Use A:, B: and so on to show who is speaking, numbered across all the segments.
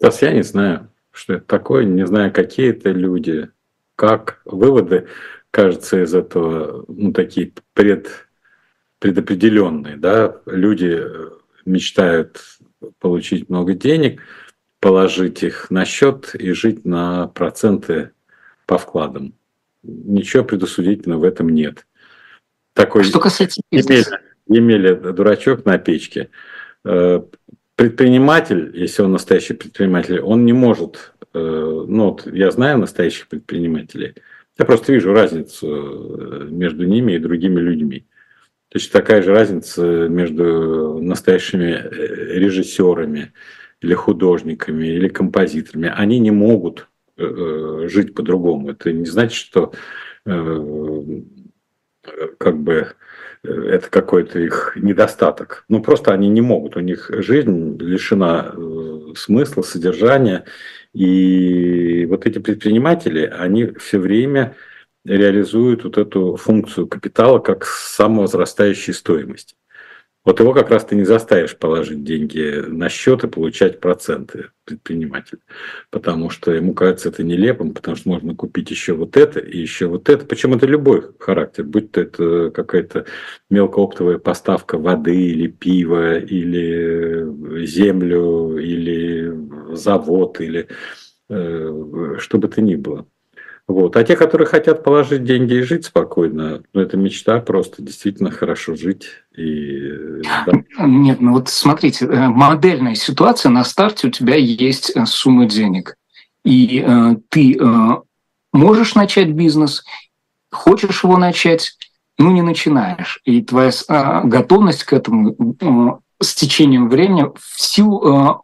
A: Стас, я не знаю, что это такое, не знаю, какие это люди, как выводы, кажется, из этого, ну, такие пред, предопределенные, да, люди э, мечтают получить много денег, положить их на счет и жить на проценты по вкладам. Ничего предусудительного в этом нет. Такой
B: что касается
A: бизнеса. Емеля, Емеля дурачок на печке. Э, предприниматель, если он настоящий предприниматель, он не может, э, ну вот я знаю настоящих предпринимателей, я просто вижу разницу э, между ними и другими людьми. Точно такая же разница между настоящими режиссерами или художниками или композиторами. Они не могут жить по-другому. Это не значит, что как бы э, это какой-то их недостаток. Ну, просто они не могут. У них жизнь лишена э, смысла, содержания. И вот эти предприниматели, они все время реализуют вот эту функцию капитала как самовозрастающей стоимости. Вот его как раз ты не заставишь положить деньги на счет и получать проценты предприниматель. Потому что ему кажется это нелепым, потому что можно купить еще вот это и еще вот это. Причем это любой характер, будь то это какая-то мелкооптовая поставка воды или пива, или землю, или завод, или э, что бы то ни было. Вот. А те, которые хотят положить деньги и жить спокойно, ну, это мечта просто действительно хорошо жить. И,
B: да. Нет, ну вот смотрите, э, модельная ситуация, на старте у тебя есть э, сумма денег. И э, ты э, можешь начать бизнес, хочешь его начать, ну не начинаешь. И твоя э, готовность к этому э, с течением времени в силу э,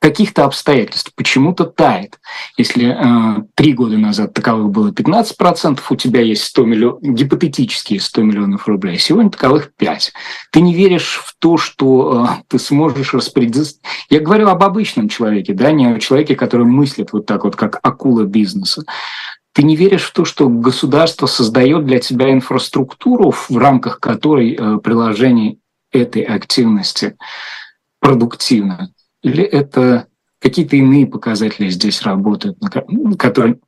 B: каких-то обстоятельств почему-то тает. Если э, три года назад таковых было 15%, у тебя есть 100 миллионов, гипотетические 100 миллионов рублей, а сегодня таковых 5. Ты не веришь в то, что э, ты сможешь распределить... Я говорю об обычном человеке, да, не о человеке, который мыслит вот так вот, как акула бизнеса. Ты не веришь в то, что государство создает для тебя инфраструктуру, в рамках которой э, приложение этой активности продуктивно. Или это какие-то иные показатели здесь работают, которые...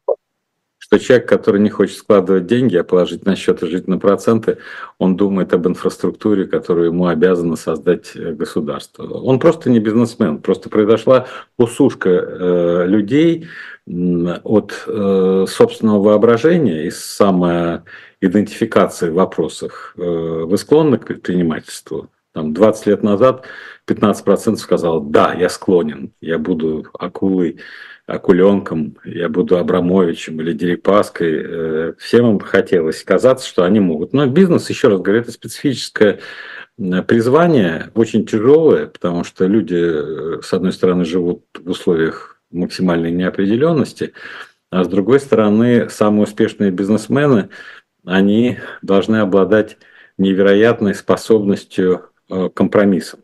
A: Что человек, который не хочет складывать деньги, а положить на счет и жить на проценты, он думает об инфраструктуре, которую ему обязано создать э, государство. Он просто не бизнесмен, просто произошла усушка э, людей от э, собственного воображения и самоидентификации в вопросах. Вы склонны к предпринимательству? Там 20 лет назад 15% сказал, да, я склонен, я буду акулой, акуленком, я буду Абрамовичем или Дерипаской. Э, всем им хотелось казаться, что они могут. Но бизнес, еще раз говорю, это специфическое призвание, очень тяжелое, потому что люди, э, с одной стороны, живут в условиях максимальной неопределенности, а с другой стороны, самые успешные бизнесмены, они должны обладать невероятной способностью Э, компромиссом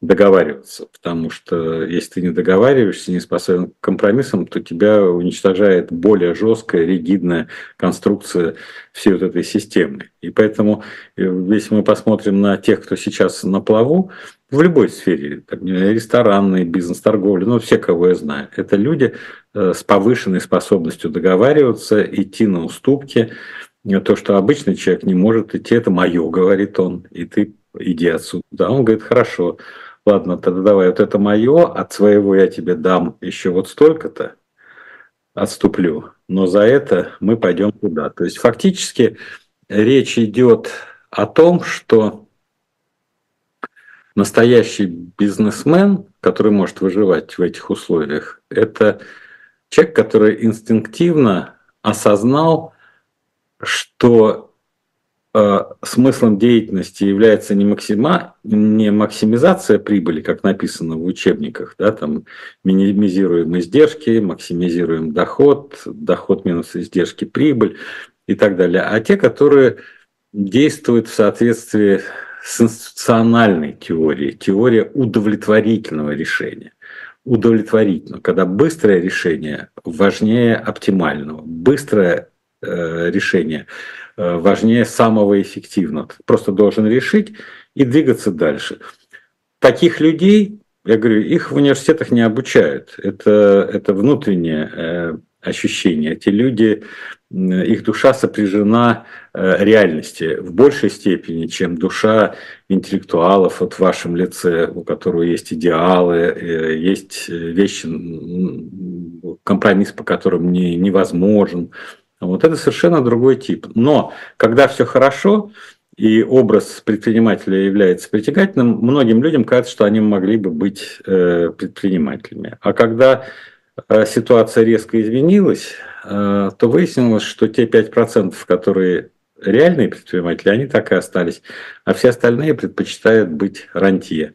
A: договариваться, потому что если ты не договариваешься, не способен к компромиссам, то тебя уничтожает более жесткая, ригидная конструкция всей вот этой системы. И поэтому, э, если мы посмотрим на тех, кто сейчас на плаву, в любой сфере, ресторанный бизнес, торговля, ну, все, кого я знаю, это люди э, с повышенной способностью договариваться, идти на уступки, то, что обычный человек не может идти, это мое, говорит он, и ты иди отсюда. А он говорит, хорошо, ладно, тогда давай, вот это мое, от своего я тебе дам еще вот столько-то, отступлю, но за это мы пойдем туда. То есть фактически речь идет о том, что настоящий бизнесмен, который может выживать в этих условиях, это человек, который инстинктивно осознал, что смыслом деятельности является не, максима, не максимизация прибыли, как написано в учебниках, да, там минимизируем издержки, максимизируем доход, доход минус издержки, прибыль и так далее, а те, которые действуют в соответствии с институциональной теорией, теория удовлетворительного решения. Удовлетворительно, когда быстрое решение важнее оптимального, быстрое э, решение Э, важнее самого эффективного. Ты просто должен решить и двигаться дальше. Таких людей я говорю, их в университетах не обучают. Это, это внутреннее э, ощущение. Эти люди, их душа сопряжена э, реальности в большей степени, чем душа интеллектуалов вот в вашем лице, у которого есть идеалы, э, есть вещи, компромисс, по которым не, невозможен. Вот это совершенно другой тип. Но когда все хорошо, и образ предпринимателя является притягательным, многим людям кажется, что они могли бы быть э, предпринимателями. А когда э, ситуация резко изменилась, э, то выяснилось, что те 5%, которые реальные предприниматели, они так и остались, а все остальные предпочитают быть рантье,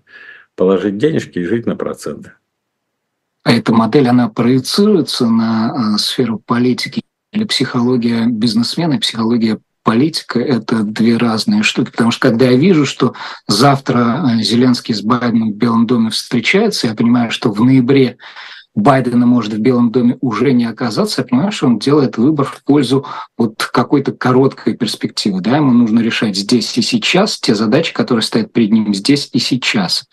A: положить денежки и жить на проценты.
B: А эта модель, она проецируется на сферу политики или психология бизнесмена психология политика – это две разные штуки. Потому что когда я вижу, что завтра э, Зеленский с Байденом в Белом доме встречается, я понимаю, что в ноябре Байдена может в Белом доме уже не оказаться, я понимаю, что он делает выбор в пользу вот какой-то короткой перспективы. Да? Ему нужно решать здесь и сейчас те задачи, которые стоят перед ним здесь и сейчас.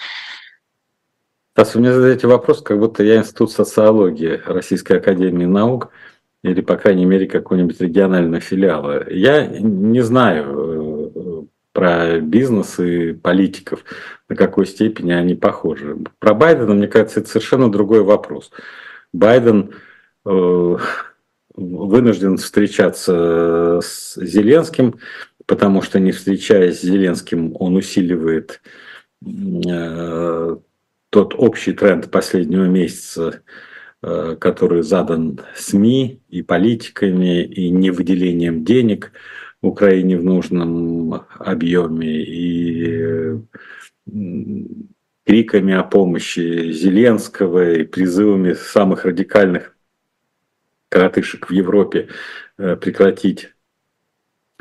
A: Стас, вы мне задаете вопрос, как будто я институт социологии Российской Академии Наук – или, по крайней мере, какого-нибудь регионального филиала. Я не знаю э, про бизнес и политиков, на какой степени они похожи. Про Байдена, мне кажется, это совершенно другой вопрос. Байден э, вынужден встречаться с Зеленским, потому что не встречаясь с Зеленским, он усиливает э, тот общий тренд последнего месяца который задан СМИ и политиками, и не выделением денег Украине в нужном объеме, и криками о помощи Зеленского и призывами самых радикальных коротышек в Европе э, прекратить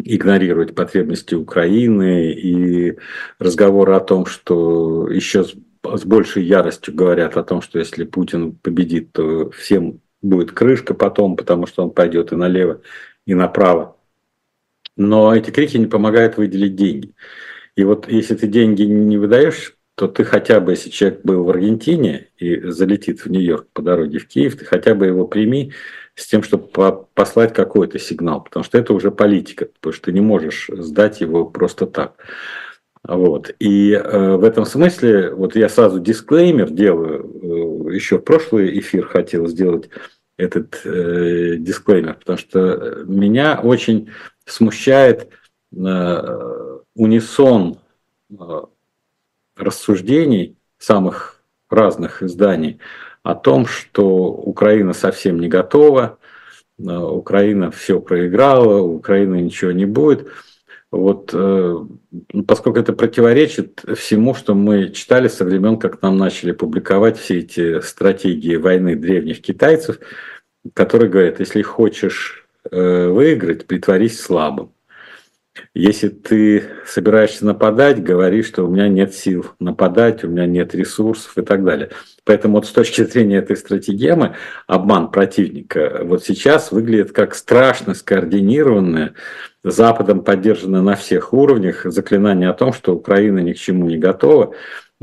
A: игнорировать потребности Украины и разговоры о том, что еще с большей яростью говорят о том, что если Путин победит, то всем будет крышка потом, потому что он пойдет и налево, и направо. Но эти крики не помогают выделить деньги. И вот если ты деньги не выдаешь, то ты хотя бы, если человек был в Аргентине и залетит в Нью-Йорк по дороге в Киев, ты хотя бы его прими с тем, чтобы послать какой-то сигнал, потому что это уже политика, потому что ты не можешь сдать его просто так. Вот. И э, в этом смысле, вот я сразу дисклеймер делаю, э, еще в прошлый эфир хотел сделать этот э, дисклеймер, потому что меня очень смущает э, унисон э, рассуждений самых разных изданий о том, что Украина совсем не готова, э, Украина все проиграла, Украина ничего не будет – вот, э, поскольку это противоречит всему, что мы читали со времен, как нам начали публиковать все эти стратегии войны древних китайцев, которые говорят, если хочешь э, выиграть, притворись слабым. Если ты собираешься нападать, говори, что у меня нет сил нападать, у меня нет ресурсов и так далее. Поэтому вот с точки зрения этой стратегемы обман противника вот сейчас выглядит как страшно скоординированное, Западом поддержанное на всех уровнях заклинание о том, что Украина ни к чему не готова,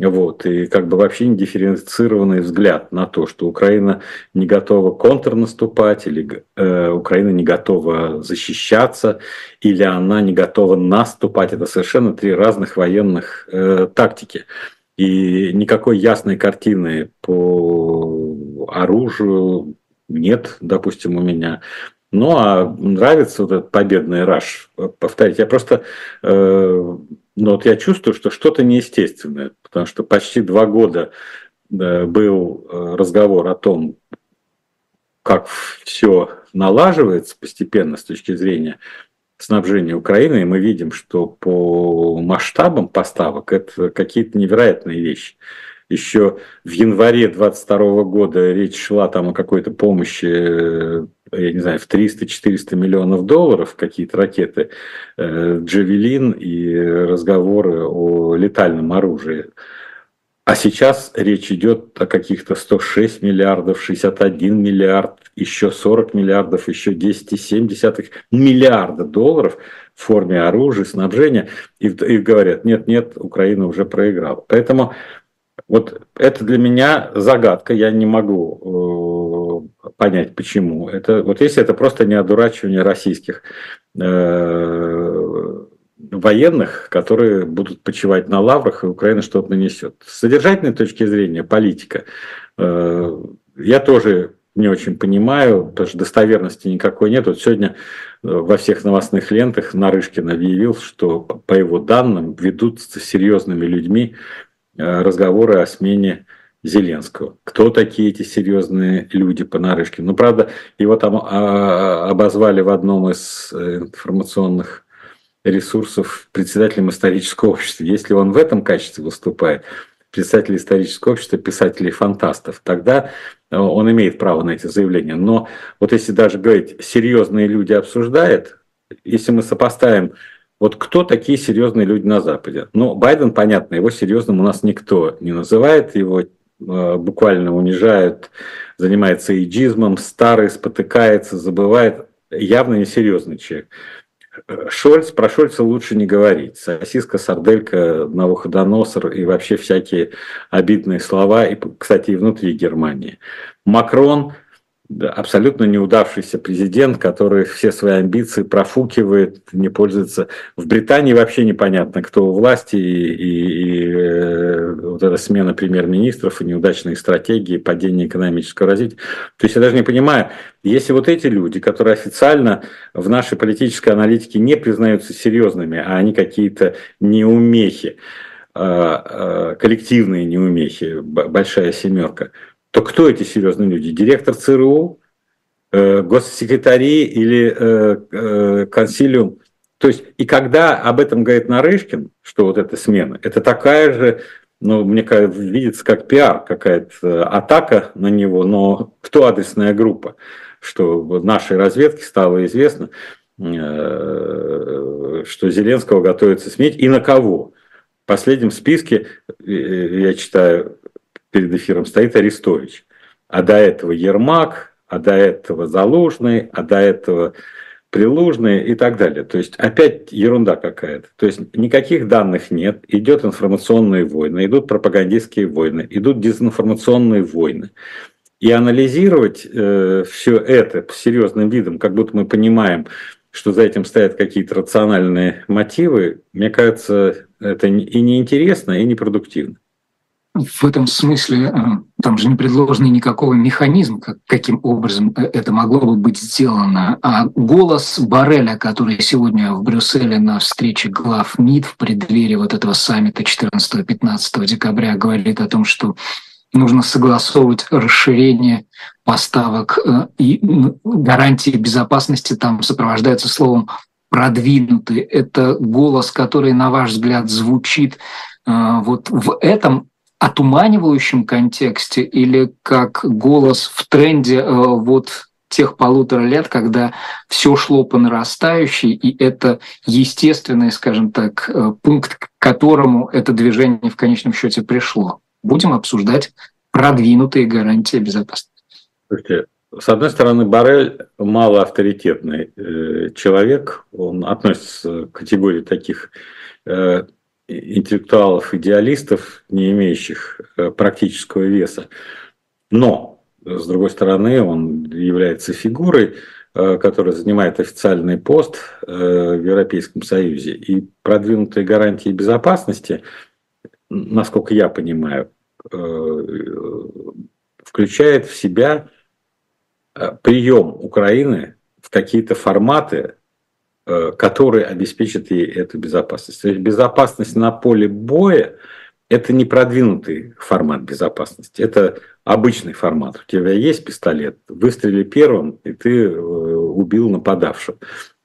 A: вот, и как бы вообще не дифференцированный взгляд на то, что Украина не готова контрнаступать, или э, Украина не готова защищаться, или она не готова наступать. Это совершенно три разных военных э, тактики. И никакой ясной картины по оружию нет, допустим, у меня. Ну, а нравится вот этот победный раш. Повторить, я просто э, но вот я чувствую, что что-то неестественное, потому что почти два года был э, разговор о том, как все налаживается постепенно с точки зрения снабжения Украины, и мы видим, что по масштабам поставок это какие-то невероятные вещи. Еще в январе 22 года речь шла там о какой-то помощи я не знаю, в 300-400 миллионов долларов какие-то ракеты э, «Джавелин» и разговоры о летальном оружии. А сейчас речь идет о каких-то 106 миллиардов, 61 миллиард, еще 40 миллиардов, еще 10,7 миллиарда долларов в форме оружия, снабжения. И, и говорят, нет, нет, Украина уже проиграла. Поэтому Вот это для меня загадка, я не могу э, понять, почему. Это, вот если это просто не одурачивание российских э, военных, которые будут почивать на лаврах, и Украина что-то нанесет. С содержательной точки зрения, политика, э, я тоже не очень понимаю, потому что достоверности никакой нет. Вот сегодня э, во всех новостных лентах Нарышкин объявил, что по его данным ведутся серьезными людьми разговоры о смене Зеленского. Кто такие эти серьезные люди по Нарышкину? Ну, правда, его там а, обозвали в одном из информационных ресурсов председателем исторического общества. Если он в этом качестве выступает, председатель исторического общества, писателей-фантастов, тогда э, он имеет право на эти заявления. Но вот если даже говорить, серьезные люди обсуждают, если мы сопоставим, вот кто такие серьезные люди на Западе? Ну, Байден, понятно, его серьезным у нас никто не называет, его э, буквально унижают, занимается иджизмом, старый, спотыкается, забывает, явно несерьезный человек. Шольц, про Шольца лучше не говорить. Сосиска, сарделька, Навуходоносор и вообще всякие обидные слова, и, кстати, и внутри Германии. Макрон – абсолютно неудавшийся президент, который все свои амбиции профукивает, не пользуется. В Британии вообще непонятно, кто у власти, и, и, и э, вот эта смена премьер-министров, и неудачные стратегии, падение экономического развития. То есть я даже не понимаю, если вот эти люди, которые официально в нашей политической аналитике не признаются серьезными, а они какие-то неумехи, а, а, коллективные неумехи, большая семерка – то кто эти серьезные люди? Директор ЦРУ, э, госсекретари или э, э, консилиум? То есть, и когда об этом говорит Нарышкин, что вот эта смена, это такая же, ну, мне кажется, видится как пиар, какая-то атака на него, но кто адресная группа? Что нашей разведке стало известно, э, что Зеленского готовится сменить, и на кого? В последнем списке, э, я читаю, перед эфиром стоит Арестович. А до этого Ермак, а до этого Залужный, а до этого Прилужный и так далее. То есть опять ерунда какая-то. То есть никаких данных нет, идет информационные войны, идут пропагандистские войны, идут дезинформационные войны. И анализировать э, все это серьезным видом, как будто мы понимаем, что за этим стоят какие-то рациональные мотивы, мне кажется, это и неинтересно, и непродуктивно
B: в этом смысле э, там же не предложен никакого механизма, как, каким образом э, это могло бы быть сделано. А голос Барреля, который сегодня в Брюсселе на встрече глав МИД в преддверии вот этого саммита 14-15 декабря говорит о том, что нужно согласовывать расширение поставок э, и гарантии безопасности там сопровождается словом продвинутый. Это голос, который, на ваш взгляд, звучит вот в этом отуманивающем контексте или как голос в тренде э, вот тех полутора лет, когда все шло по нарастающей, и это естественный, скажем так, э, пункт, к которому это движение в конечном счете пришло. Будем обсуждать продвинутые гарантии безопасности.
A: Слушайте, с одной стороны, Барель малоавторитетный э, человек, он относится к категории таких интеллектуалов, идеалистов, не имеющих э, практического веса. Но, с другой стороны, он является фигурой, э, которая занимает официальный пост э, в Европейском Союзе. И продвинутые гарантии безопасности, насколько я понимаю, включает в себя прием Украины в какие-то форматы, который обеспечит ей эту безопасность. То есть безопасность на поле боя – это не продвинутый формат безопасности, это обычный формат. У тебя есть пистолет, выстрели первым, и ты э, убил нападавшего.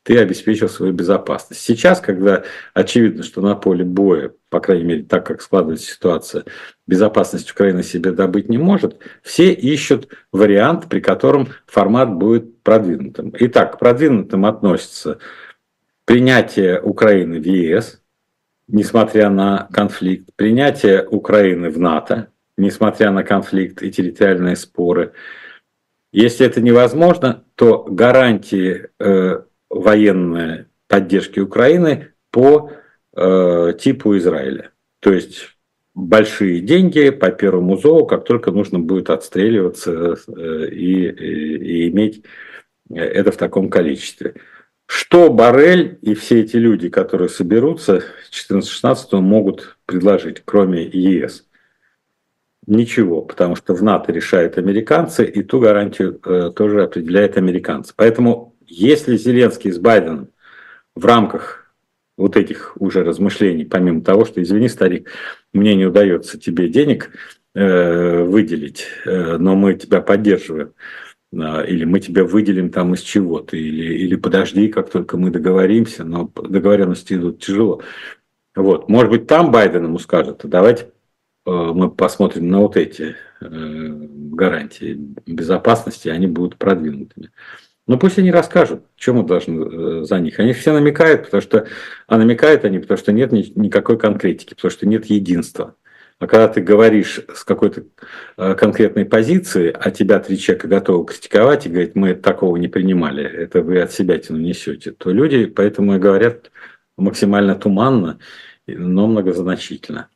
A: Ты обеспечил свою безопасность. Сейчас, когда очевидно, что на поле боя, по крайней мере, так как складывается ситуация, безопасность Украины себе добыть не может, все ищут вариант, при котором формат будет продвинутым. Итак, к продвинутым относятся принятие Украины в ЕС, несмотря на конфликт, принятие Украины в НАТО, несмотря на конфликт и территориальные споры. Если это невозможно, то гарантии э, военной поддержки Украины по э, типу Израиля. То есть большие деньги по первому зову, как только нужно будет отстреливаться э, и, и, и иметь это в таком количестве. Что Барель и все эти люди, которые соберутся 14-16 могут предложить, кроме ЕС? Ничего, потому что в НАТО решают американцы, и ту гарантию э, тоже определяют американцы. Поэтому если Зеленский с Байденом в рамках вот этих уже размышлений, помимо того, что, извини, старик, мне не удается тебе денег э, выделить, э, но мы тебя поддерживаем, или мы тебя выделим там из чего-то, или, или подожди, как только мы договоримся, но договоренности идут тяжело. Вот, может быть, там Байден ему скажет, давайте э, мы посмотрим на вот эти э, гарантии безопасности, они будут продвинутыми. Ну пусть они расскажут, чем мы должны э, за них. Они все намекают, потому что, а намекают они, потому что нет ни, никакой конкретики, потому что нет единства. А когда ты говоришь с какой-то э, конкретной позиции, а тебя три человека готовы критиковать и говорить, мы такого не принимали, это вы от себя тяну несете, то люди поэтому и говорят максимально туманно, но многозначительно.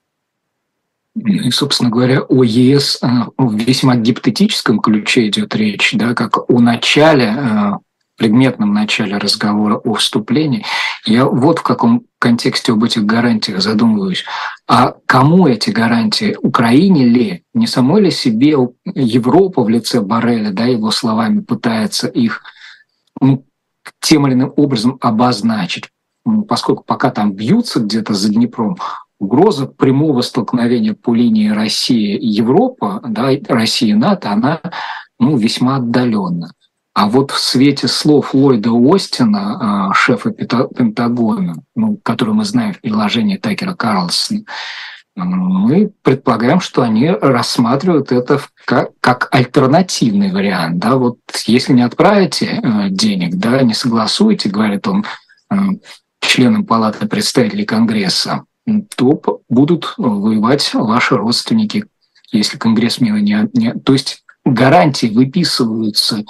B: И, собственно говоря, о ЕС э, в весьма гипотетическом ключе идет речь, да, как о начале, э, предметном начале разговора о вступлении. Я вот в каком контексте об этих гарантиях задумываюсь. А кому эти гарантии? Украине ли? Не самой ли себе Европа в лице Барреля, да, его словами пытается их ну, тем или иным образом обозначить? Поскольку пока там бьются где-то за Днепром, угроза прямого столкновения по линии Россия и Европа, да, Россия и НАТО, она ну, весьма отдаленно. А вот в свете слов Ллойда Остина, а, шефа Пентагона, ну, который мы знаем в предложении Такера Карлсона, мы предполагаем, что они рассматривают это как, как альтернативный вариант. Да? Вот если не отправите э, денег, да, не согласуете, говорит он э, членам Палаты представителей Конгресса, то будут воевать ваши родственники, если конгрессмены не... не то есть гарантии выписываются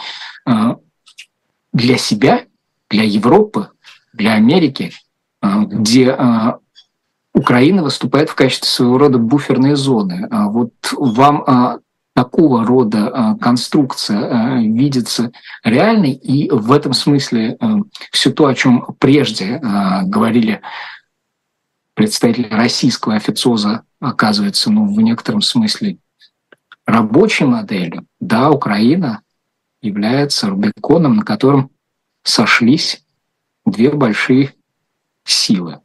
B: э, для себя, для Европы, для Америки, э, где э, Украина выступает в качестве своего рода буферной зоны. А вот вам такого рода конструкция видится реальной, и в этом смысле все то, о чем прежде говорили представитель российского официоза оказывается, ну, в некотором смысле рабочей моделью. Да, Украина является Рубиконом, на котором сошлись две большие силы.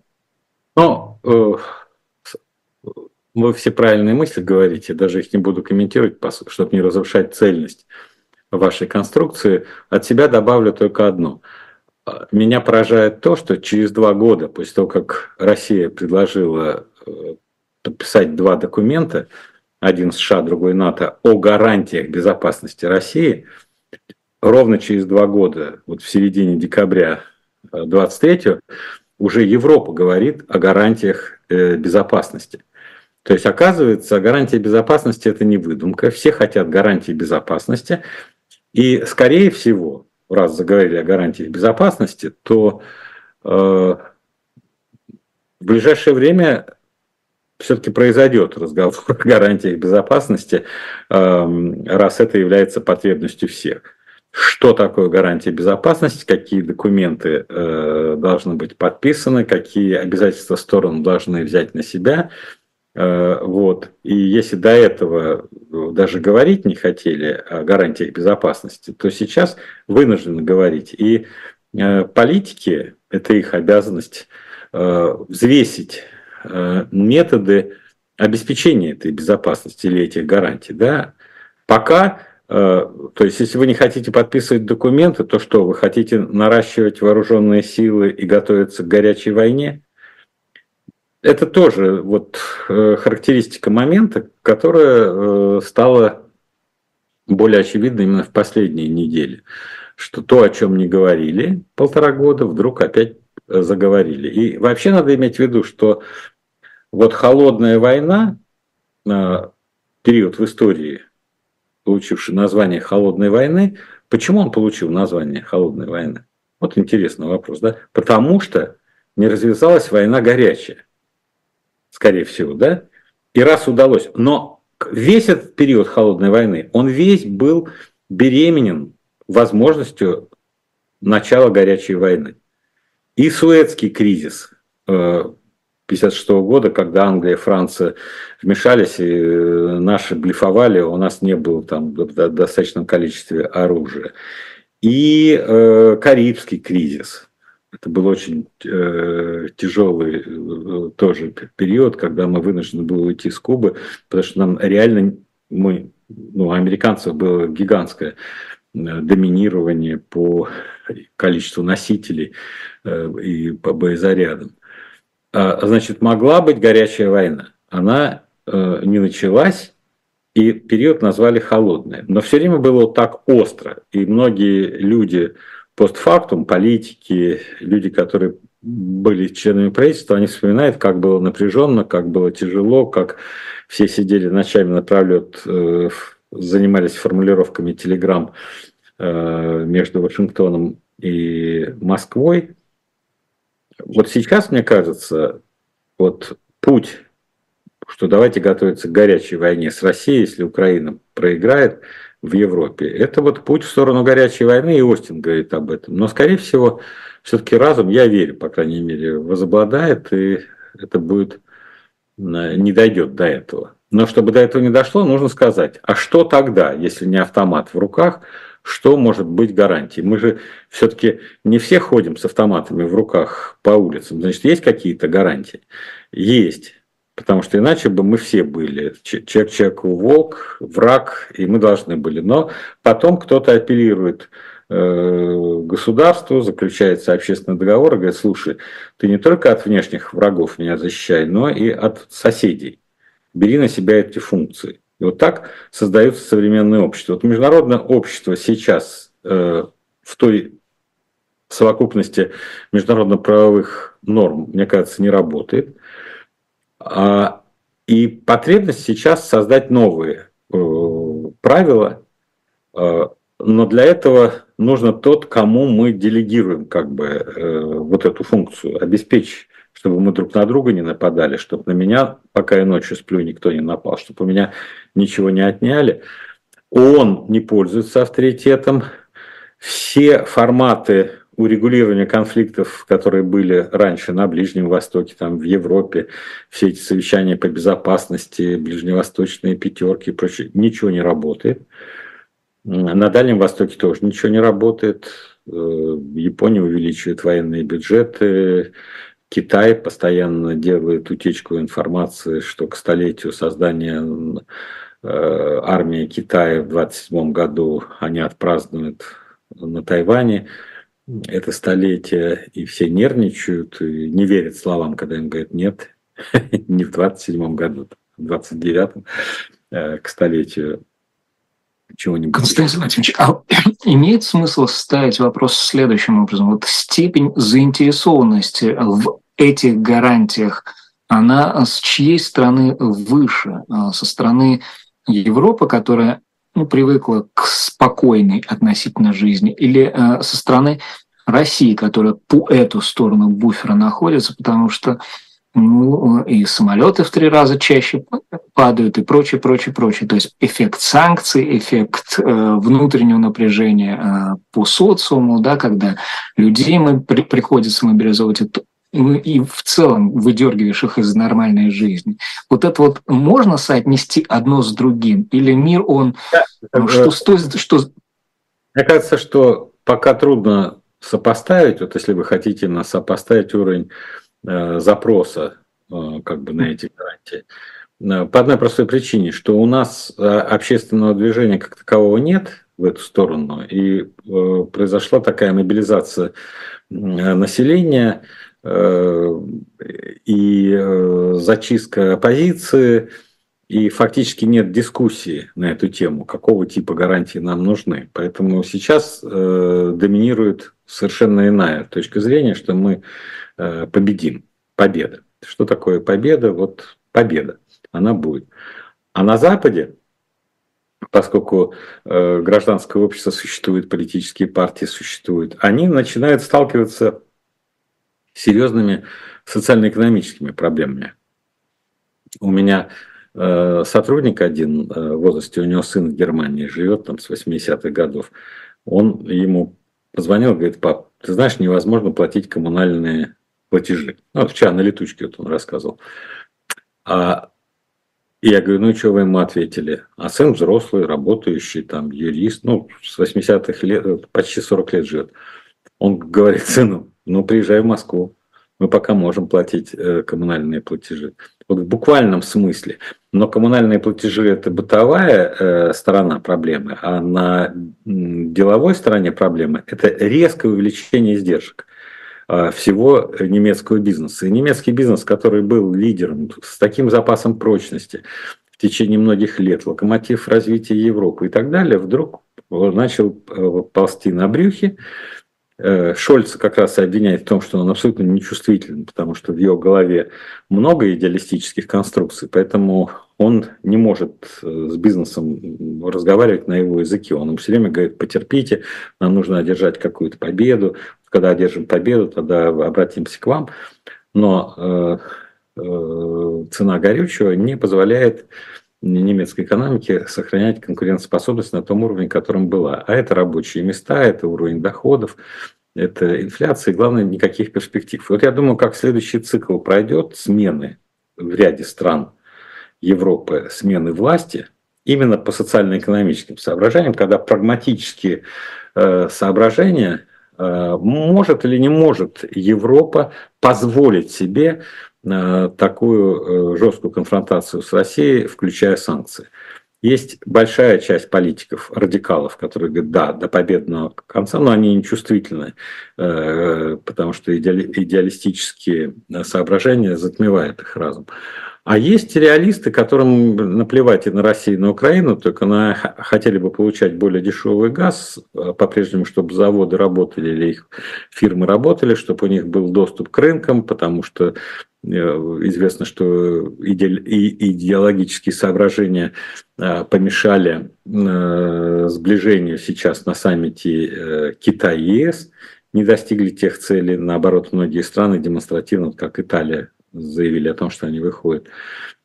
A: Ну, э, вы все правильные мысли говорите, даже их не буду комментировать, чтобы не разрушать цельность вашей конструкции. От себя добавлю только одно – меня поражает то, что через два года, после того, как Россия предложила э, подписать два документа, один США, другой НАТО, о гарантиях безопасности России, ровно через два года, вот в середине декабря 23 уже Европа говорит о гарантиях э, безопасности. То есть, оказывается, гарантия безопасности – это не выдумка. Все хотят гарантии безопасности. И, скорее всего, раз заговорили о гарантиях безопасности, то э, в ближайшее время все-таки произойдет разговор о гарантиях безопасности, э, раз это является потребностью всех. Что такое гарантия безопасности, какие документы э, должны быть подписаны, какие обязательства стороны должны взять на себя – Э, вот. И если до этого э, даже говорить не хотели о гарантиях безопасности, то сейчас вынуждены говорить. И политики, это их обязанность, взвесить методы обеспечения этой безопасности или этих гарантий. Да? Пока, то есть если вы не хотите подписывать документы, то что, вы хотите наращивать вооруженные силы и готовиться к горячей войне? это тоже вот э, характеристика момента, которая э, стала более очевидной именно в последние недели, что то, о чем не говорили полтора года, вдруг опять заговорили. И вообще надо иметь в виду, что вот холодная война, период в истории, получивший название холодной войны, почему он получил название холодной войны? Вот интересный вопрос, да? Потому что не развязалась война горячая скорее всего, да? И раз удалось, но весь этот период холодной войны, он весь был беременен возможностью начала горячей войны. И Суэцкий кризис 1956 э, года, когда Англия и Франция вмешались, и э, наши блефовали, у нас не было там достаточном количестве оружия. И э, Карибский кризис. Это был очень э, тяжелый э, тоже период, когда мы вынуждены были уйти с Кубы, потому что нам реально, мы, ну, американцев было гигантское доминирование по количеству носителей э, и по боезарядам. А, значит, могла быть горячая война. Она э, не началась, и период назвали холодный. Но все время было так остро. И многие люди постфактум, политики, люди, которые были членами правительства, они вспоминают, как было напряженно, как было тяжело, как все сидели ночами напролет, э, занимались формулировками телеграмм э, между Вашингтоном и Москвой. Вот сейчас, мне кажется, вот путь, что давайте готовиться к горячей войне с Россией, если Украина проиграет в Европе, это вот путь в сторону горячей войны, и Остин говорит об этом. Но, скорее всего, все-таки разум, я верю, по крайней мере, возобладает, и это будет, не дойдет до этого. Но чтобы до этого не дошло, нужно сказать, а что тогда, если не автомат в руках, что может быть гарантией? Мы же все-таки не все ходим с автоматами в руках по улицам. Значит, есть какие-то гарантии? Есть. Потому что иначе бы мы все были человек человеку волк, враг, и мы должны были. Но потом кто-то апеллирует э, государству, заключается общественный договор и говорит, слушай, ты не только от внешних врагов меня защищай, но и от соседей. Бери на себя эти функции. И вот так создается современное общество. Вот международное общество сейчас э, в той совокупности международно-правовых норм, мне кажется, не работает. А, и потребность сейчас создать новые э, правила, э, но для этого нужно тот, кому мы делегируем как бы э, вот эту функцию, обеспечить чтобы мы друг на друга не нападали, чтобы на меня, пока я ночью сплю, никто не напал, чтобы у меня ничего не отняли. Он не пользуется авторитетом. Все форматы урегулирования конфликтов, которые были раньше на Ближнем Востоке, там, в Европе, все эти совещания по безопасности, ближневосточные пятерки и прочее, ничего не работает. На Дальнем Востоке тоже ничего не работает. Э, Япония увеличивает военные бюджеты, Китай постоянно делает утечку информации, что к столетию создания э, армии Китая в 27 году они отпразднуют на Тайване это столетие, и все нервничают, и не верят словам, когда им говорят «нет, не в 27 году, в 29 э, к столетию
B: чего-нибудь. Константин Владимирович, а имеет смысл ставить вопрос следующим образом? Вот степень заинтересованности в этих гарантиях, она с чьей стороны выше? А, со стороны Европы, которая ну, привыкла к спокойной относительно жизни, или э, со стороны России, которая по эту сторону буфера находится, потому что ну, и самолеты в три раза чаще падают и прочее, прочее, прочее. То есть эффект санкций, эффект э, внутреннего напряжения э, по социуму, да, когда людей мы при, приходится мобилизовать, это и в целом выдергиваешь их из нормальной жизни. Вот это вот можно соотнести одно с другим? Или мир, он... Да, ну, что, что, что...
A: Мне кажется, что пока трудно сопоставить, вот если вы хотите нас сопоставить уровень э, запроса э, как бы на эти гарантии, э, по одной простой причине, что у нас э, общественного движения как такового нет в эту сторону, и э, произошла такая мобилизация населения, Э, и э, зачистка оппозиции, и фактически нет дискуссии на эту тему, какого типа гарантии нам нужны. Поэтому сейчас э, доминирует совершенно иная точка зрения, что мы победим. Победа. Что такое победа? Вот победа. Она будет. А на Западе, поскольку гражданское общество существует, политические партии существуют, они начинают сталкиваться серьезными социально-экономическими проблемами. У меня сотрудник один в возрасте, у него сын в Германии живет там с 80-х годов, он ему позвонил, говорит, пап, ты знаешь, невозможно платить коммунальные платежи. Ну, вчера на летучке вот он рассказывал. А и я говорю, ну и что вы ему ответили? А сын взрослый, работающий, там, юрист, ну, с 80-х лет, почти 40 лет живет. Он говорит сыну, ну, приезжай в Москву, мы пока можем платить э, коммунальные платежи. Вот в буквальном смысле. Но коммунальные платежи – это бытовая э, сторона проблемы, а на деловой стороне проблемы – это резкое увеличение издержек. А, всего немецкого бизнеса. И немецкий бизнес, который был лидером с таким запасом прочности в течение многих лет, локомотив развития Европы и так далее, вдруг начал э, ползти на брюхе. Э, Шольц как раз и обвиняет в том, что он абсолютно нечувствителен, потому что в его голове много идеалистических конструкций, поэтому он не может э, с бизнесом разговаривать на его языке. Он им все время говорит, потерпите, нам нужно одержать какую-то победу, когда одержим победу, тогда обратимся к вам. Но э, э, цена горючего не позволяет немецкой экономике сохранять конкурентоспособность на том уровне, которым была. А это рабочие места, это уровень доходов, это инфляция и, главное, никаких перспектив. Вот я думаю, как следующий цикл пройдет смены в ряде стран Европы, смены власти, именно по социально-экономическим соображениям, когда прагматические э, соображения Э, может или не может Европа позволить себе такую э, жесткую конфронтацию с Россией, включая санкции? Есть большая часть политиков, радикалов, которые говорят, да, до победного конца, но они нечувствительны, потому что идеалистические соображения затмевают их разум. А есть реалисты, которым наплевать и на Россию, и на Украину, только на, хотели бы получать более дешевый газ, э, по-прежнему, чтобы заводы работали или их фирмы работали, чтобы у них был доступ к рынкам, потому что э, известно, что идеологические соображения э, помешали сближению сейчас на саммите Китай-ЕС, не достигли тех целей. Наоборот, многие страны демонстративно, как Италия, заявили о том, что они выходят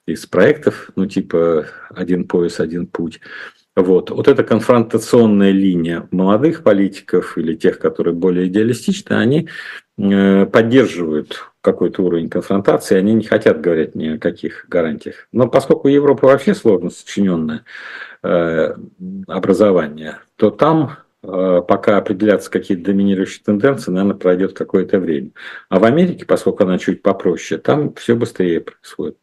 A: из проектов, ну типа «Один пояс, один путь». Вот. вот эта конфронтационная линия молодых политиков или тех, которые более идеалистичны, они э, поддерживают какой-то уровень конфронтации, они не хотят говорить ни о каких гарантиях. Но поскольку Европа вообще сложно сочиненное э, образование, то там пока определятся какие-то доминирующие тенденции, наверное, пройдет какое-то время. А в Америке, поскольку она чуть попроще, там все быстрее происходит.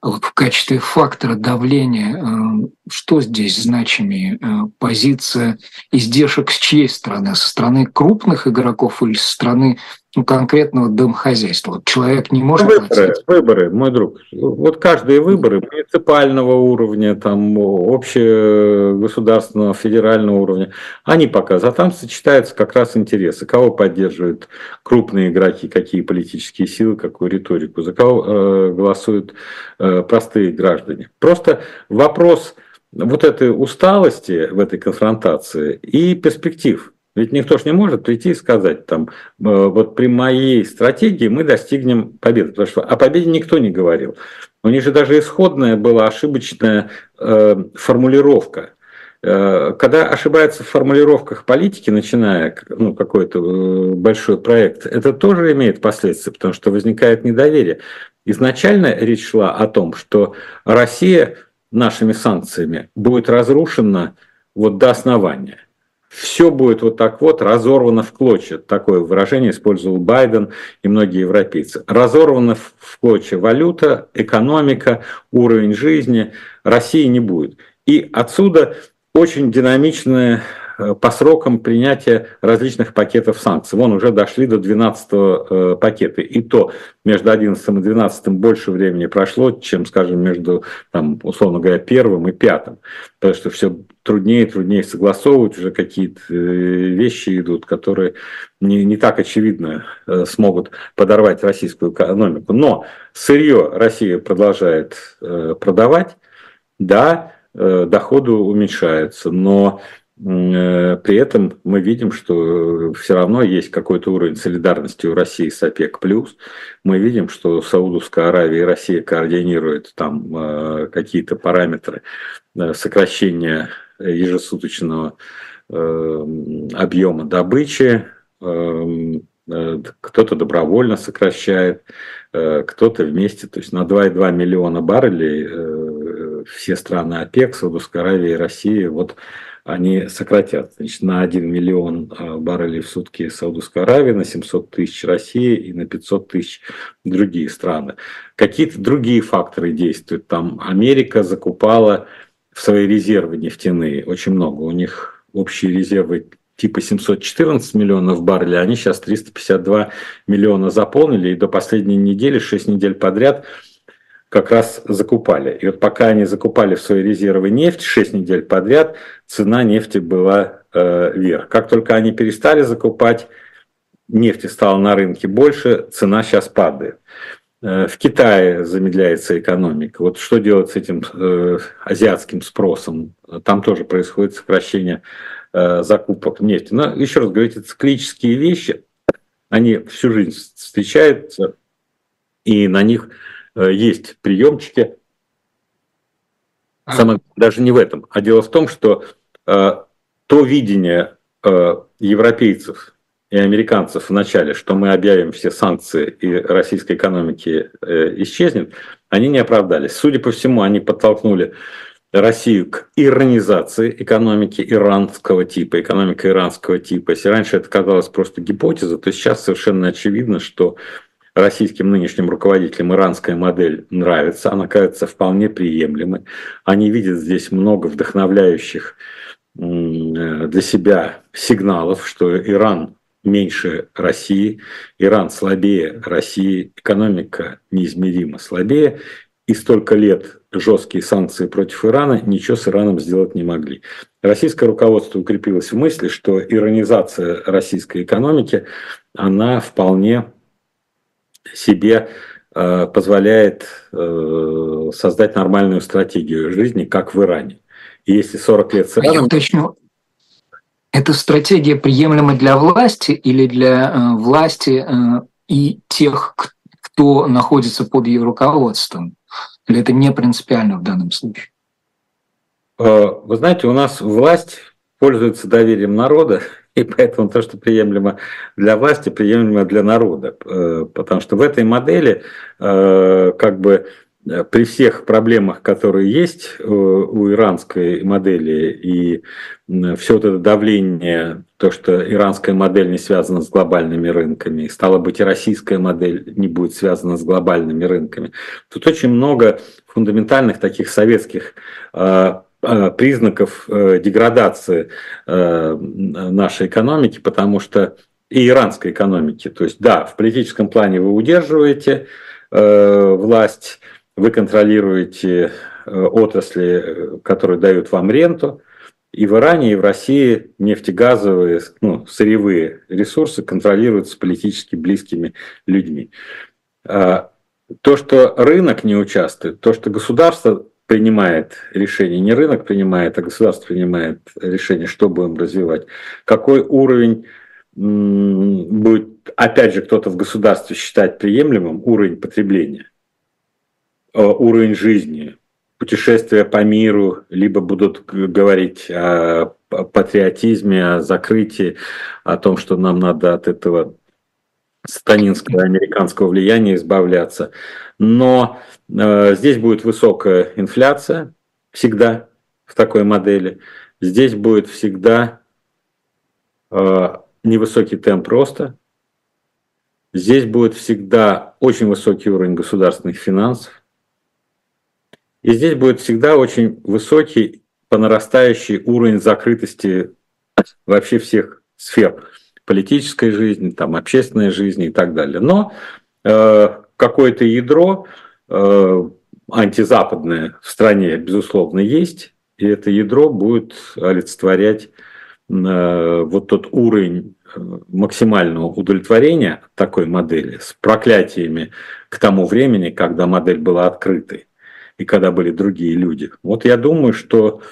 B: А вот в качестве фактора давления, э, что здесь значимее? Э, позиция издержек с чьей стороны? Со стороны крупных игроков или со стороны ну, конкретного домохозяйства. Вот человек не может
A: выборы, платить. Выборы, мой друг. Вот каждые выборы муниципального уровня, там, общегосударственного, федерального уровня, они показывают. А там сочетаются как раз интересы. Кого поддерживают крупные игроки, какие политические силы, какую риторику, за кого э, голосуют э, простые граждане. Просто вопрос вот этой усталости в этой конфронтации и перспектив – ведь никто ж не может прийти и сказать, там, «Э, вот при моей стратегии мы достигнем победы, потому что о победе никто не говорил. У них же даже исходная была ошибочная э, формулировка. Э, когда ошибаются в формулировках политики, начиная ну, какой-то э, большой проект, это тоже имеет последствия, потому что возникает недоверие. Изначально речь шла о том, что Россия нашими санкциями будет разрушена вот до основания все будет вот так вот разорвано в клочья. Такое выражение использовал Байден и многие европейцы. Разорвана в клочья валюта, экономика, уровень жизни. России не будет. И отсюда очень динамичная Э, по срокам принятия различных пакетов санкций. Вон уже дошли до 12 э, пакета. И то между 11 и 12 больше времени прошло, чем, скажем, между, там, условно говоря, первым и пятым. Потому что все труднее и труднее согласовывать, уже какие-то э, вещи идут, которые не, не так очевидно смогут подорвать российскую экономику. Но сырье Россия продолжает продавать, да, доходы уменьшаются, но при этом мы видим, что все равно есть какой-то уровень солидарности у России с ОПЕК+. Мы видим, что Саудовская Аравия и Россия координируют там какие-то параметры сокращения ежесуточного объема добычи, Э, кто-то добровольно сокращает, э, кто-то вместе, то есть на 2,2 миллиона баррелей э, все страны ОПЕК, Саудовская Аравия и Россия, вот они сократят. Значит, на 1 миллион баррелей в сутки Саудовская Аравия, на 700 тысяч Россия и на 500 тысяч другие страны. Какие-то другие факторы действуют. Там Америка закупала в свои резервы нефтяные очень много. У них общие резервы типа 714 миллионов баррелей, они сейчас 352 миллиона заполнили, и до последней недели, 6 недель подряд, как раз закупали. И вот пока они закупали в свои резервы нефть 6 недель подряд, цена нефти была э, вверх. Как только они перестали закупать, нефти стало на рынке больше, цена сейчас падает. Э, в Китае замедляется экономика. Вот что делать с этим э, азиатским спросом? Там тоже происходит сокращение Э, закупок нефти. Но еще раз говорю, эти циклические вещи, они всю жизнь встречаются, и на них э, есть приемчики. Самое, даже не в этом, а дело в том, что то видение европейцев и американцев в начале, что мы объявим все санкции и российской экономики э, исчезнет, они не оправдались. Судя по всему, они подтолкнули Россию к иранизации экономики иранского типа, экономика иранского типа. Если раньше это казалось просто гипотеза, то сейчас совершенно очевидно, что российским нынешним руководителям иранская модель нравится, она кажется вполне приемлемой. Они видят здесь много вдохновляющих для себя сигналов, что Иран меньше России, Иран слабее России, экономика неизмеримо слабее, и столько лет жесткие санкции против Ирана ничего с Ираном сделать не могли. Российское руководство укрепилось в мысли, что иронизация российской экономики, она вполне себе э, позволяет э, создать нормальную стратегию жизни, как в Иране. И если 40 лет с Ираном... Я уточню,
B: эта стратегия приемлема для власти или для э, власти э, и тех, кто находится под ее руководством? Или это не принципиально в данном случае?
A: Э, вы знаете, у нас власть пользуется доверием народа, и поэтому то, что приемлемо для власти, приемлемо для народа. Потому что в этой модели как бы при всех проблемах, которые есть э, у иранской модели, и все вот это давление, то, что иранская модель не связана с глобальными рынками, стало быть, и российская модель не будет связана с глобальными рынками. Тут очень много фундаментальных таких советских э, признаков деградации нашей экономики, потому что и иранской экономики. То есть, да, в политическом плане вы удерживаете власть, вы контролируете э, отрасли, которые дают вам ренту, и в Иране, и в России нефтегазовые, ну, сырьевые ресурсы контролируются политически близкими людьми. А, то, что рынок не участвует, то, что государство принимает решение, не рынок принимает, а государство принимает решение, что будем развивать, какой уровень будет, опять же, кто-то в государстве считать приемлемым, уровень потребления – уровень жизни, путешествия по миру, либо будут говорить о патриотизме, о закрытии, о том, что нам надо от этого сатанинского американского влияния избавляться. Но э, здесь будет высокая инфляция всегда в такой модели. Здесь будет всегда э, невысокий темп роста. Здесь будет всегда очень высокий уровень государственных финансов. И здесь будет всегда очень высокий по нарастающий уровень закрытости вообще всех сфер. Политической жизни, там, общественной жизни и так далее. Но э, какое-то ядро э, антизападное в стране, безусловно, есть, и это ядро будет олицетворять э, вот тот уровень э, максимального удовлетворения такой модели с проклятиями к тому времени, когда модель была открытой и когда были другие люди. Вот я думаю, что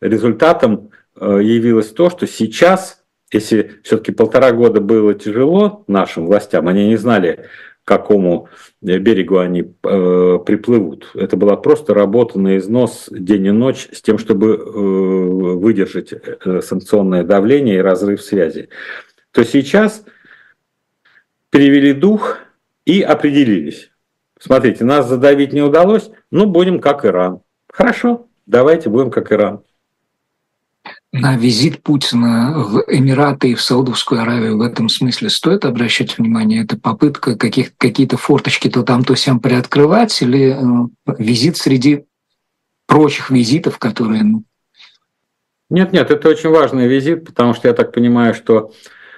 A: результатом э, явилось то, что сейчас, если все-таки полтора года было тяжело нашим властям, они не знали, к какому берегу они э, приплывут. Это была просто работа на износ день и ночь с тем, чтобы э, выдержать э, санкционное давление и разрыв связи. То сейчас перевели дух и определились. Смотрите, нас задавить не удалось, ну будем как Иран. Хорошо, давайте будем как Иран
B: на визит Путина в Эмираты и в Саудовскую Аравию в этом смысле стоит обращать внимание? Это попытка каких, какие-то форточки то там, то всем приоткрывать или э, визит среди прочих визитов, которые... Ну...
A: Нет, нет, это очень важный визит, потому что я так понимаю, что,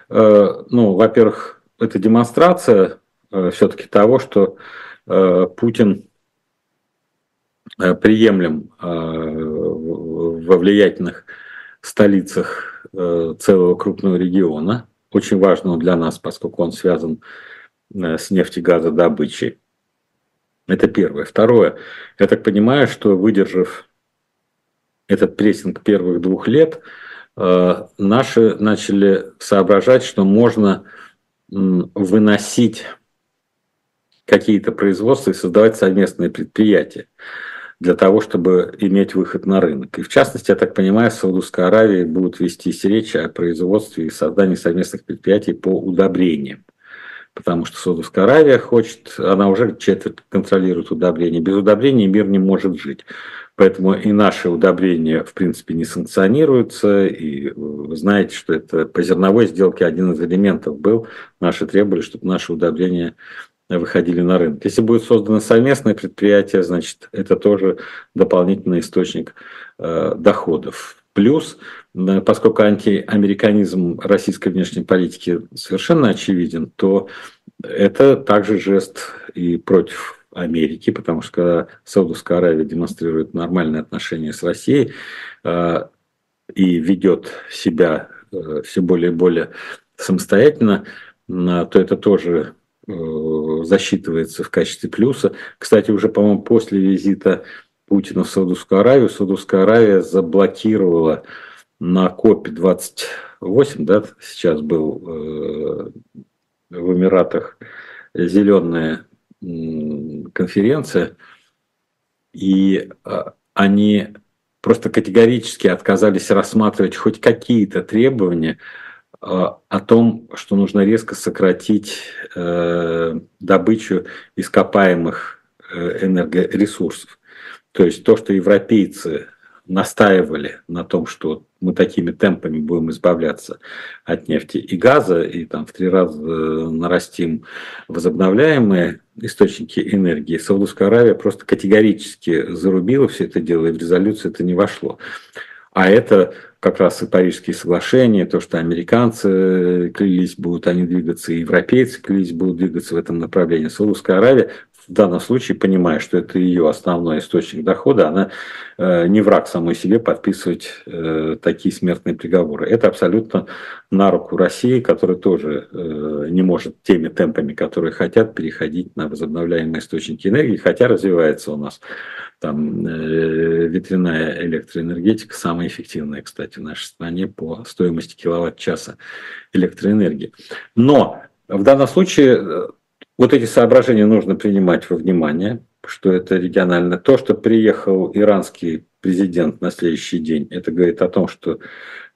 A: э, ну, во-первых, это демонстрация э, все-таки того, что Путин э, приемлем э, во влиятельных столицах э, целого крупного региона, очень важного для нас, поскольку он связан э, с нефтегазодобычей. Это первое. Второе. Я так понимаю, что выдержав этот прессинг первых двух лет, э, наши начали соображать, что можно выносить какие-то производства и создавать совместные предприятия для того, чтобы иметь выход на рынок. И в частности, я так понимаю, в Саудовской Аравии будут вестись речь о производстве и создании совместных предприятий по удобрениям. Потому что Саудовская Аравия хочет, она уже четверть контролирует удобрения. Без удобрений мир не может жить. Поэтому и наши удобрения, в принципе, не санкционируются. И вы знаете, что это по зерновой сделке один из элементов был. Наши требовали, чтобы наши удобрения выходили на рынок. Если будет создано совместное предприятие, значит, это тоже дополнительный источник э, доходов. Плюс, э, поскольку антиамериканизм российской внешней политики совершенно очевиден, то это также жест и против Америки, потому что когда Саудовская Аравия демонстрирует нормальные отношения с Россией э, и ведет себя все более и более самостоятельно, то это тоже засчитывается в качестве плюса. Кстати, уже, по-моему, после визита Путина в Саудовскую Аравию, Саудовская Аравия заблокировала на КОПе 28, да, сейчас был э, в Эмиратах зеленая конференция, и э, они просто категорически отказались рассматривать хоть какие-то требования а, о том, что нужно резко сократить э, добычу ископаемых э, энергоресурсов. То есть то, что европейцы настаивали на том, что мы такими темпами будем избавляться от нефти и газа, и там в три раза нарастим возобновляемые источники энергии, Саудовская Аравия просто категорически зарубила все это дело, и в резолюцию это не вошло. А это как раз и Парижские соглашения, то, что американцы клялись будут они двигаться, и европейцы клялись будут двигаться в этом направлении. Саудовская Аравия в данном случае, понимая, что это ее основной источник дохода, она э, не враг самой себе подписывать э, такие смертные приговоры. Это абсолютно на руку России, которая тоже э, не может теми темпами, которые хотят, переходить на возобновляемые источники энергии, хотя развивается у нас там ветряная электроэнергетика самая эффективная, кстати, в нашей стране по стоимости киловатт-часа электроэнергии. Но в данном случае вот эти соображения нужно принимать во внимание, что это регионально. То, что приехал иранский президент на следующий день, это говорит о том, что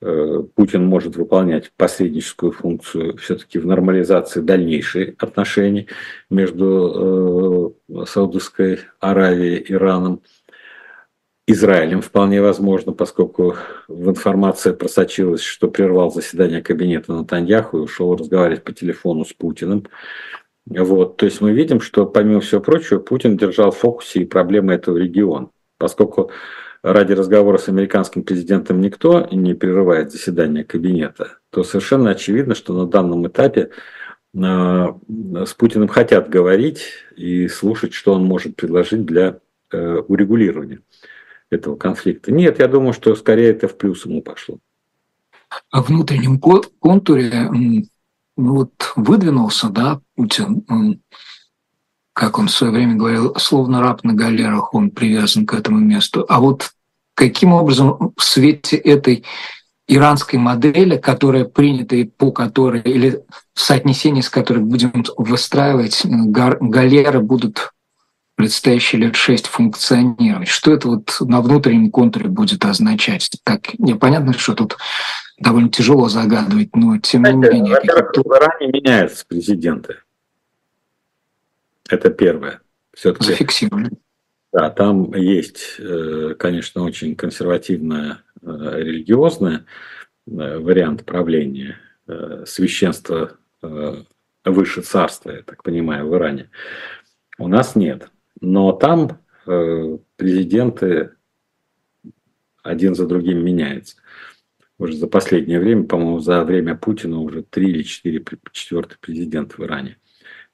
A: э, Путин может выполнять посредническую функцию все-таки в нормализации дальнейших отношений между э, Саудовской Аравией, Ираном, Израилем вполне возможно, поскольку в информации просочилось, что прервал заседание кабинета Натаньяху и ушел разговаривать по телефону с Путиным. Вот, то есть мы видим, что помимо всего прочего Путин держал в фокусе и проблемы этого региона, поскольку ради разговора с американским президентом никто не прерывает заседание кабинета, то совершенно очевидно, что на данном этапе а, с Путиным хотят говорить и слушать, что он может предложить для э, урегулирования этого конфликта. Нет, я думаю, что скорее это в плюс ему пошло.
B: О внутреннем контуре ну вот выдвинулся, да, Путин, как он в свое время говорил, словно раб на галерах, он привязан к этому месту. А вот каким образом в свете этой иранской модели, которая принята и по которой, или в соотнесении с которой будем выстраивать, галеры будут предстоящие лет шесть функционировать. Что это вот на внутреннем контуре будет означать? Так, непонятно, что тут довольно тяжело загадывать, но тем не менее...
A: Во-первых, в Иране меняются президенты. Это первое.
B: Все-таки. Зафиксировали.
A: Да, там есть, э, конечно, очень консервативная э, религиозная э, вариант правления, священство выше царства, я так понимаю, в Иране. У нас нет. Но там президенты один за другим меняются. Уже за последнее время, по-моему, за время Путина уже три или четыре, четвертый президент в Иране.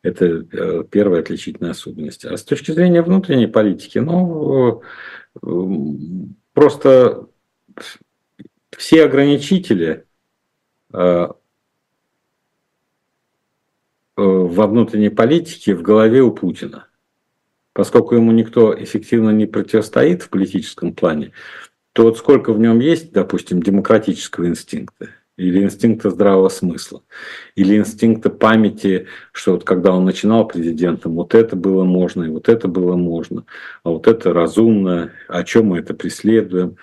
A: Это э, первая отличительная особенность. А с точки зрения внутренней политики, ну, э, просто все ограничители э, во внутренней политике в голове у Путина. Поскольку ему никто эффективно не противостоит в политическом плане, то вот сколько в нем есть, допустим, демократического инстинкта, или инстинкта здравого смысла, или инстинкта памяти, что вот когда он начинал президентом, вот это было можно, и вот это было можно, а вот это разумно, о чем мы это преследуем.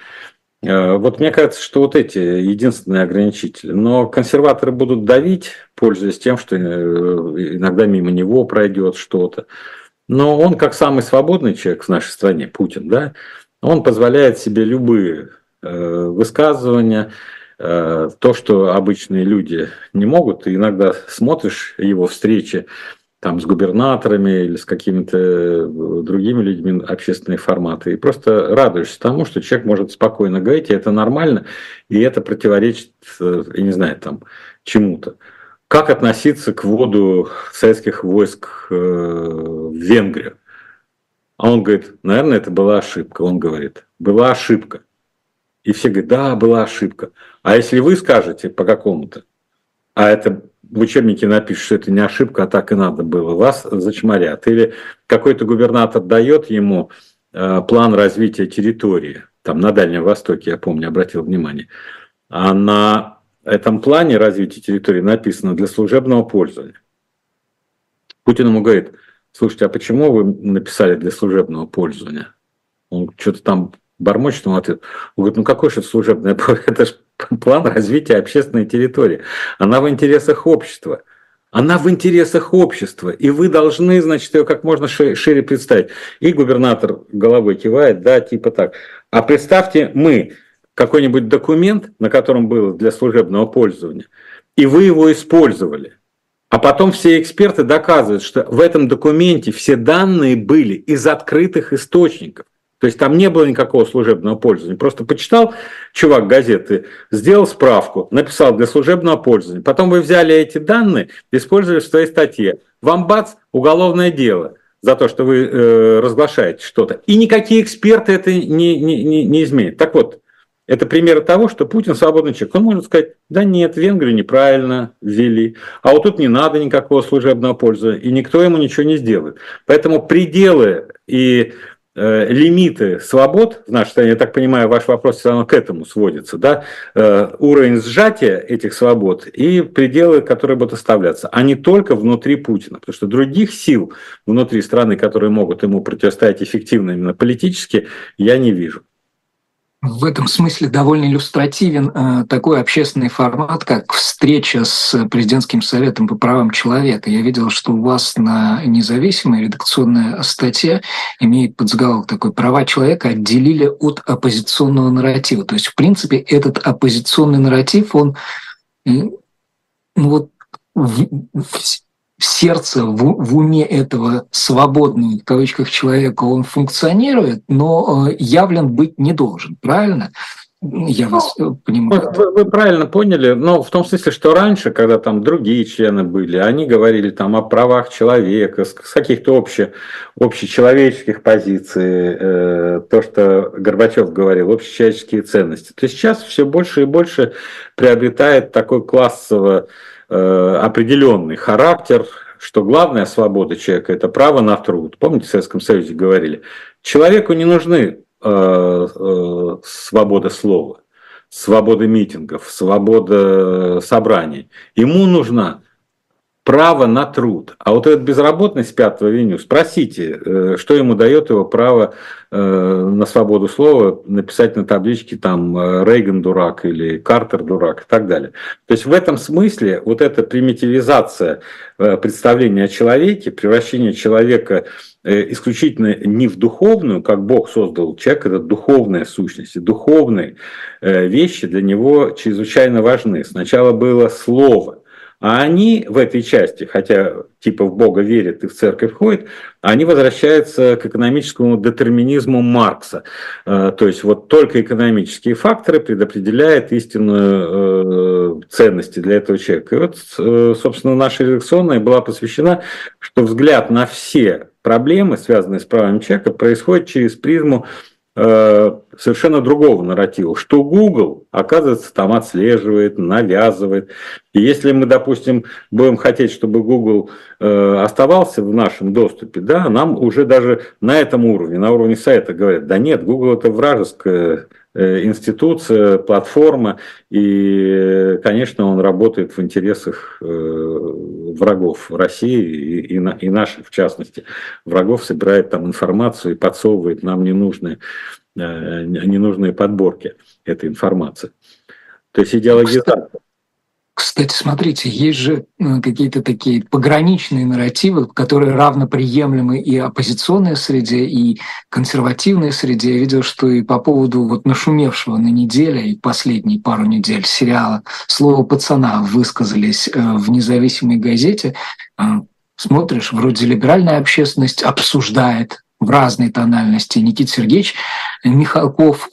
A: А, вот мне кажется, что вот эти единственные ограничители. Но консерваторы будут давить, пользуясь тем, что э, иногда мимо него пройдет что-то. Но он, как самый свободный человек в нашей стране, Путин, да, он позволяет себе любые э, высказывания, Э, то, что обычные люди не могут. Ты иногда смотришь его встречи там, с губернаторами или с какими-то э, другими людьми общественные форматы, и просто радуешься тому, что человек может спокойно говорить, и это нормально, и это противоречит, я не знаю, там, чему-то. Как относиться к вводу советских войск в Венгрию? А он говорит, наверное, это была ошибка. Он говорит, была ошибка. И все говорят, да, была ошибка. А если вы скажете по какому-то, а это в учебнике напишут, что это не ошибка, а так и надо было, вас зачморят. Или какой-то губернатор дает ему э, план развития территории, там на Дальнем Востоке, я помню, обратил внимание, а на этом плане развития территории написано для служебного пользования. Путин ему говорит, слушайте, а почему вы написали для служебного пользования? Он что-то там бормочет ему ответ. Он говорит, ну какой же служебное это же план развития общественной территории. Она в интересах общества. Она в интересах общества, и вы должны, значит, ее как можно шире представить. И губернатор головой кивает, да, типа так. А представьте, мы какой-нибудь документ, на котором было для служебного пользования, и вы его использовали. А потом все эксперты доказывают, что в этом документе все данные были из открытых источников. То есть там не было никакого служебного пользования. Просто почитал чувак газеты, сделал справку, написал для служебного пользования. Потом вы взяли эти данные, использовали в своей статье. Вам бац, уголовное дело за то, что вы э, разглашаете что-то. И никакие эксперты это не, не, не, не изменят. Так вот, это пример того, что Путин свободный человек. Он может сказать, да нет, Венгрию неправильно ввели, а вот тут не надо никакого служебного пользования, и никто ему ничего не сделает. Поэтому пределы и Э, лимиты свобод стране, я так понимаю, ваш вопрос все равно к этому сводится, да, э, уровень сжатия этих свобод и пределы, которые будут оставляться, а не только внутри Путина, потому что других сил внутри страны, которые могут ему противостоять эффективно именно политически, я не вижу.
B: В этом смысле довольно иллюстративен э, такой общественный формат, как встреча с президентским советом по правам человека. Я видел, что у вас на независимой редакционной статье имеет подзаголовок такой «Права человека отделили от оппозиционного нарратива». То есть, в принципе, этот оппозиционный нарратив, он ну, вот сердце, в, в уме этого свободного, в кавычках, человека он функционирует, но э, явлен быть не должен, правильно? Я вас э, понимаю.
A: Вы, вы правильно поняли, но в том смысле, что раньше, когда там другие члены были, они говорили там о правах человека, с, каких-то обще, общечеловеческих позиций, э, то, что Горбачев говорил, общечеловеческие ценности. То сейчас все больше и больше приобретает такой классово определенный характер, что главная свобода человека – это право на труд. Помните, в Советском Союзе говорили, человеку не нужны э, э, свобода слова, свобода митингов, свобода собраний. Ему нужна право на труд. А вот этот безработный с 5 июня, спросите, э, что ему дает его право э, на свободу слова написать на табличке там э, Рейган дурак или Картер дурак и так далее. То есть в этом смысле вот эта примитивизация представления о человеке, превращение человека исключительно не в духовную, как Бог создал человек, это духовная сущность, и духовные вещи для него чрезвычайно важны. Сначала было слово – а они в этой части, хотя типа в Бога верят и в церковь ходят, они возвращаются к экономическому детерминизму Маркса. Э, то есть вот только экономические факторы предопределяют истинную э, ценности для этого человека. И вот, э, собственно, наша редакционная была посвящена, что взгляд на все проблемы, связанные с правами человека, происходит через призму совершенно другого нарратива, что Google, оказывается, там отслеживает, навязывает. И если мы, допустим, будем хотеть, чтобы Google э, оставался в нашем доступе, да, нам уже даже на этом уровне, на уровне сайта говорят, да нет, Google это вражеская э, институция, платформа, и, конечно, он работает в интересах врагов России и наших, в частности, врагов, собирает там информацию и подсовывает нам ненужные, э, ненужные подборки этой информации. То есть идеологизация.
B: Кстати, смотрите, есть же э, какие-то такие пограничные нарративы, которые равноприемлемы и оппозиционной среде, и консервативной среде. Я видел, что и по поводу вот нашумевшего на неделе и последние пару недель сериала «Слово пацана» высказались э, в независимой газете. Э, смотришь, вроде либеральная общественность обсуждает в разной тональности. Никита Сергеевич Михалков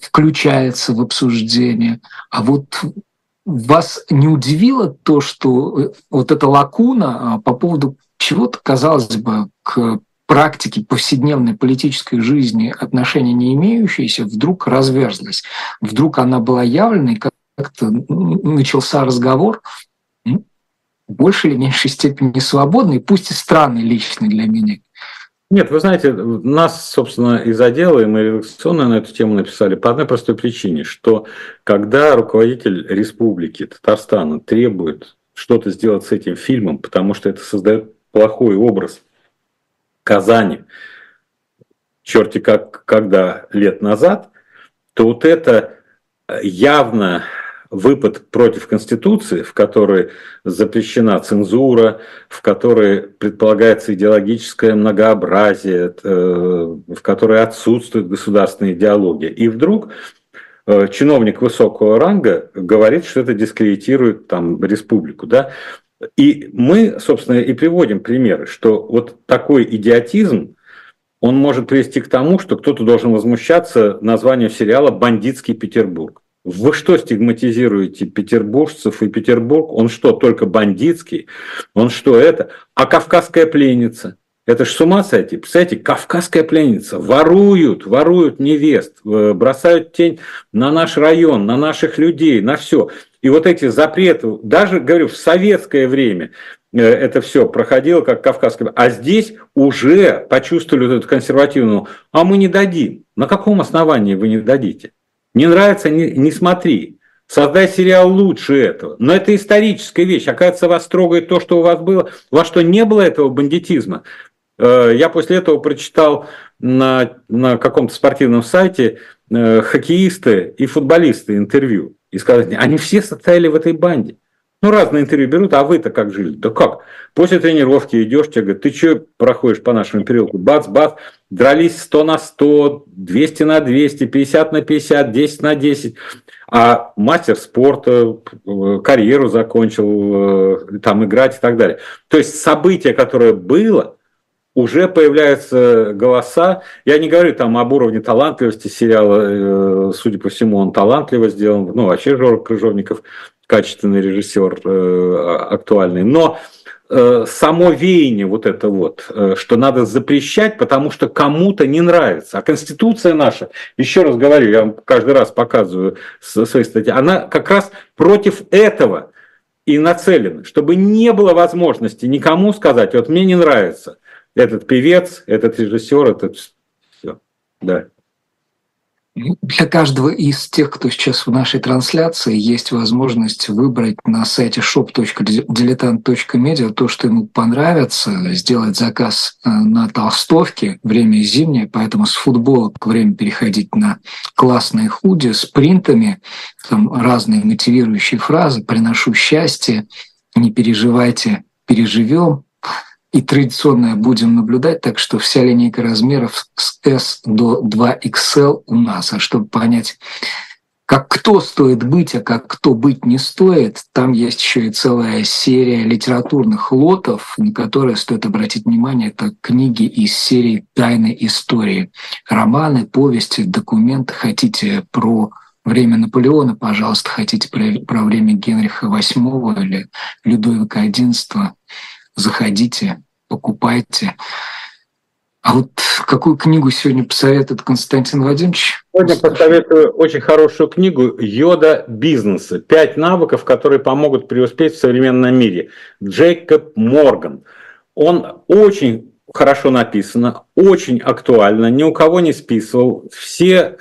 B: включается в обсуждение. А вот вас не удивило то, что э, вот эта лакуна а, по поводу чего-то, казалось бы, к практике повседневной политической жизни отношения не имеющиеся, вдруг разверзлась. Вдруг она была явленной, как-то начался разговор, в большей или меньшей степени свободный, пусть и странный личный для меня.
A: Нет, вы знаете, нас, собственно, из отдела, и мы редакционно на эту тему написали по одной простой причине, что когда руководитель республики Татарстана требует что-то сделать с этим фильмом, потому что это создает плохой образ Казани, черти как когда лет назад, то вот это явно выпад против Конституции, в которой запрещена цензура, в которой предполагается идеологическое многообразие, э, в которой отсутствует государственная идеология. И вдруг э, чиновник высокого ранга говорит, что это дискредитирует там республику. Да? И мы, собственно, и приводим примеры, что вот такой идиотизм, он может привести к тому, что кто-то должен возмущаться названием сериала «Бандитский Петербург». Вы что стигматизируете петербуржцев и Петербург? Он что, только бандитский? Он что это? А кавказская пленница? Это ж с ума сойти. Представляете, кавказская пленница. Воруют, воруют невест, э, бросают тень на наш район, на наших людей, на все. И вот эти запреты, даже, говорю, в советское время э, это все проходило как кавказское. А здесь уже почувствовали вот эту консервативную, а мы не дадим. На каком основании вы не дадите? Не нравится, не, не смотри. Создай сериал лучше этого. Но это историческая вещь. Оказывается, вас трогает то, что у вас было. У вас что, не было этого бандитизма? Э, я после этого прочитал на, на каком-то спортивном сайте э, хоккеисты и футболисты интервью. И сказали, они все состояли в этой банде. Ну, разные интервью берут, а вы-то как жили? Да как? После тренировки идешь, тебе говорят, ты что проходишь по нашему переулку? Бац, бац, дрались 100 на 100, 200 на 200, 50 на 50, 10 на 10. А мастер спорта, э, карьеру закончил, э, там играть и так далее. То есть событие, которое было, уже появляются голоса. Я не говорю там об уровне талантливости сериала, э, судя по всему, он талантливо сделан. Ну, вообще Жора Крыжовников качественный режиссер, э, актуальный. Но э, само веяние вот это вот, э, что надо запрещать, потому что кому-то не нравится. А Конституция наша, еще раз говорю, я вам каждый раз показываю свои статьи, она как раз против этого и нацелена, чтобы не было возможности никому сказать, вот мне не нравится этот певец, этот режиссер, этот все. Да.
B: Для каждого из тех, кто сейчас в нашей трансляции, есть возможность выбрать на сайте shop.diletant.media то, что ему понравится, сделать заказ э, на толстовке, время зимнее, поэтому с футболок время переходить на классные худи с принтами, там разные мотивирующие фразы «приношу счастье», «не переживайте, переживем», и традиционное будем наблюдать, так что вся линейка размеров с S до 2XL у нас. А чтобы понять, как кто стоит быть, а как кто быть не стоит, там есть еще и целая серия литературных лотов, на которые стоит обратить внимание. Это книги из серии «Тайны истории». Романы, повести, документы. Хотите про время Наполеона, пожалуйста, хотите про, про время Генриха VIII или Людовика XI заходите, покупайте. А вот какую книгу сегодня посоветует Константин Вадимович?
A: Сегодня посоветую очень хорошую книгу «Йода бизнеса. Пять навыков, которые помогут преуспеть в современном мире». Джейкоб Морган. Он очень хорошо написано, очень актуально, ни у кого не списывал. Все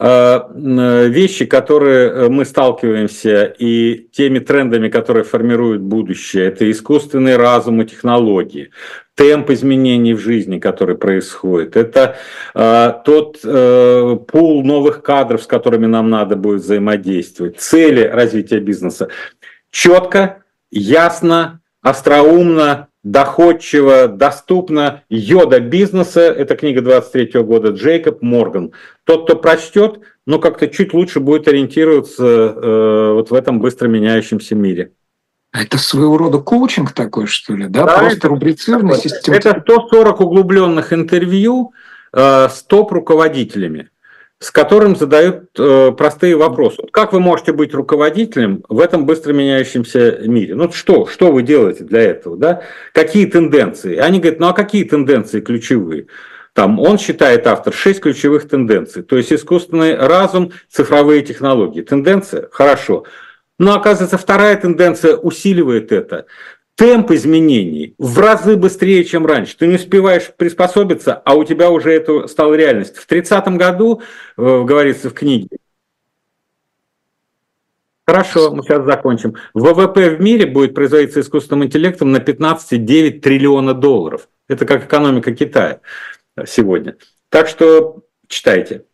A: вещи, которые э, мы сталкиваемся, и теми трендами, которые формируют будущее, это искусственный разум и технологии, темп изменений в жизни, который происходит, это э, тот э, пул новых кадров, с которыми нам надо будет взаимодействовать, цели развития бизнеса. Четко, ясно, остроумно, доходчиво, доступно. Йода бизнеса, это книга 23 года, Джейкоб Морган. Тот, кто прочтет, ну как-то чуть лучше будет ориентироваться э, вот в этом быстро меняющемся мире.
B: Это своего рода коучинг такой, что ли, да?
A: да Просто рубрицированная система. Это 140 углубленных интервью э, с топ-руководителями с которым задают э, простые вопросы. Как вы можете быть руководителем в этом быстро меняющемся мире? Ну что, что вы делаете для этого? Да? Какие тенденции? Они говорят, ну а какие тенденции ключевые? Там он считает автор шесть ключевых тенденций. То есть искусственный разум, цифровые технологии. Тенденция? Хорошо. Но оказывается, вторая тенденция усиливает это темп изменений в разы быстрее, чем раньше. Ты не успеваешь приспособиться, а у тебя уже это стало реальностью. В 30 году, э, говорится в книге, Хорошо, мы сейчас закончим. ВВП в мире будет производиться искусственным интеллектом на 15,9 триллиона долларов. Это как экономика Китая сегодня. Так что читайте.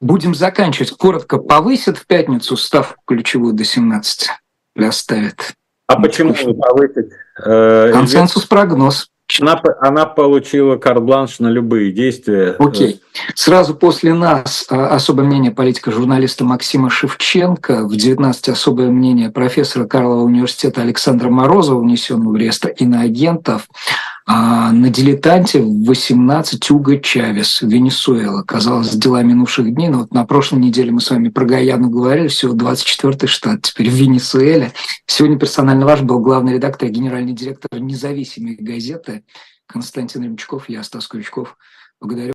B: Будем заканчивать. Коротко повысят в пятницу ставку ключевую до 17 или оставят?
A: А почему не повысить?
B: Э, Консенсус прогноз.
A: Она, она получила карт-бланш на любые действия.
B: Окей. Сразу после нас а, особое мнение политика-журналиста Максима Шевченко, в 19 особое мнение профессора Карлова университета Александра Морозова, внесенного в реестр иноагентов, а на дилетанте в 18 Уго Чавес, Венесуэла. Казалось, дела минувших дней, но вот на прошлой неделе мы с вами про Гаяну говорили, всего 24-й штат, теперь в Венесуэле. Сегодня персонально ваш был главный редактор и генеральный директор независимой газеты Константин Ремчуков, я Стас Крючков. Благодарю.